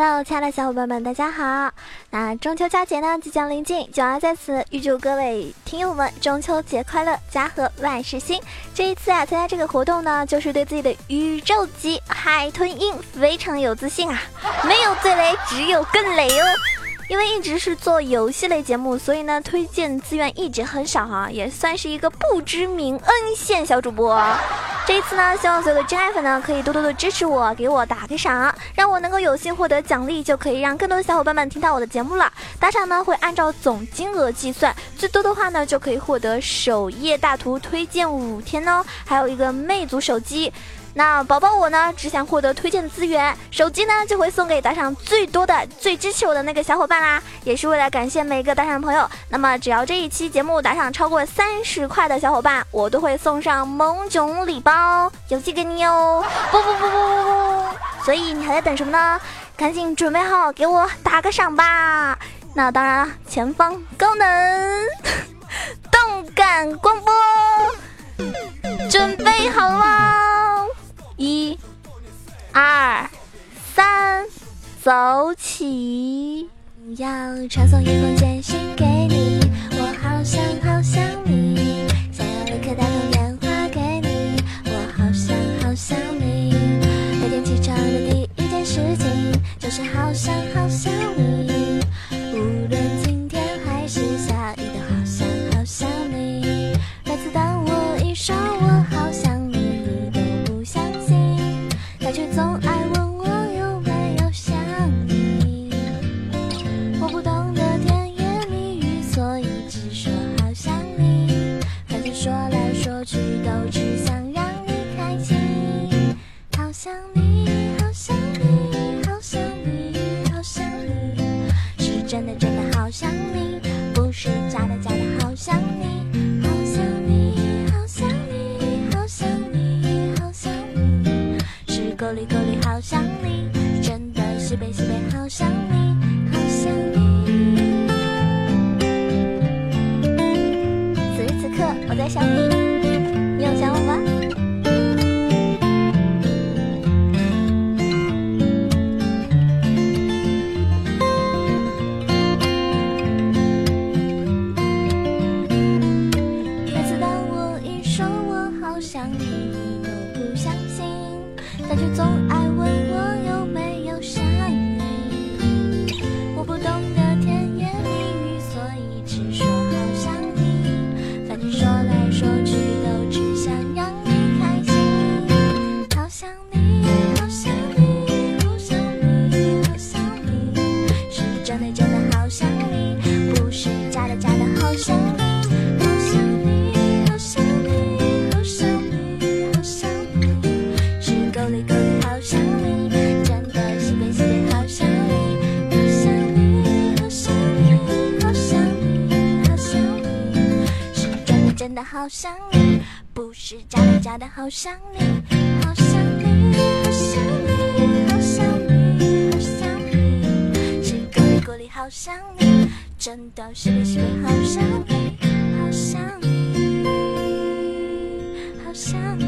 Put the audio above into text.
Hello，亲爱的小伙伴们，大家好！那中秋佳节呢即将临近，九儿在此预祝各位听友们中秋节快乐，家和万事兴。这一次啊，参加这个活动呢，就是对自己的宇宙级海豚音非常有自信啊！没有最雷，只有更雷哦！因为一直是做游戏类节目，所以呢，推荐资源一直很少哈，也算是一个不知名恩线小主播。这一次呢，希望所有的真爱粉呢可以多多的支持我，给我打个赏，让我能够有幸获得奖励，就可以让更多的小伙伴们听到我的节目了。打赏呢会按照总金额计算，最多的话呢就可以获得首页大图推荐五天哦，还有一个魅族手机。那宝宝我呢，只想获得推荐资源，手机呢就会送给打赏最多的、最支持我的那个小伙伴啦。也是为了感谢每个打赏朋友，那么只要这一期节目打赏超过三十块的小伙伴，我都会送上萌种礼包邮寄给你哦。不不不不不不，所以你还在等什么呢？赶紧准备好给我打个赏吧。那当然了，前方高能动感光波，准备好了吗？一、二、三，走起！要传送一封简讯想你，好想你，好想你，好想你，是真的真的好想你，不是假的假的好想你。好想你，好想你，好想你，好想你，是够力够力好想你，真的西北西北好想你，但却总爱问好想你，不是假的假的好想你，好想你，好想你，好想你，好想你，是够力够力好想你，真的是北是北好想你。好想你，好想你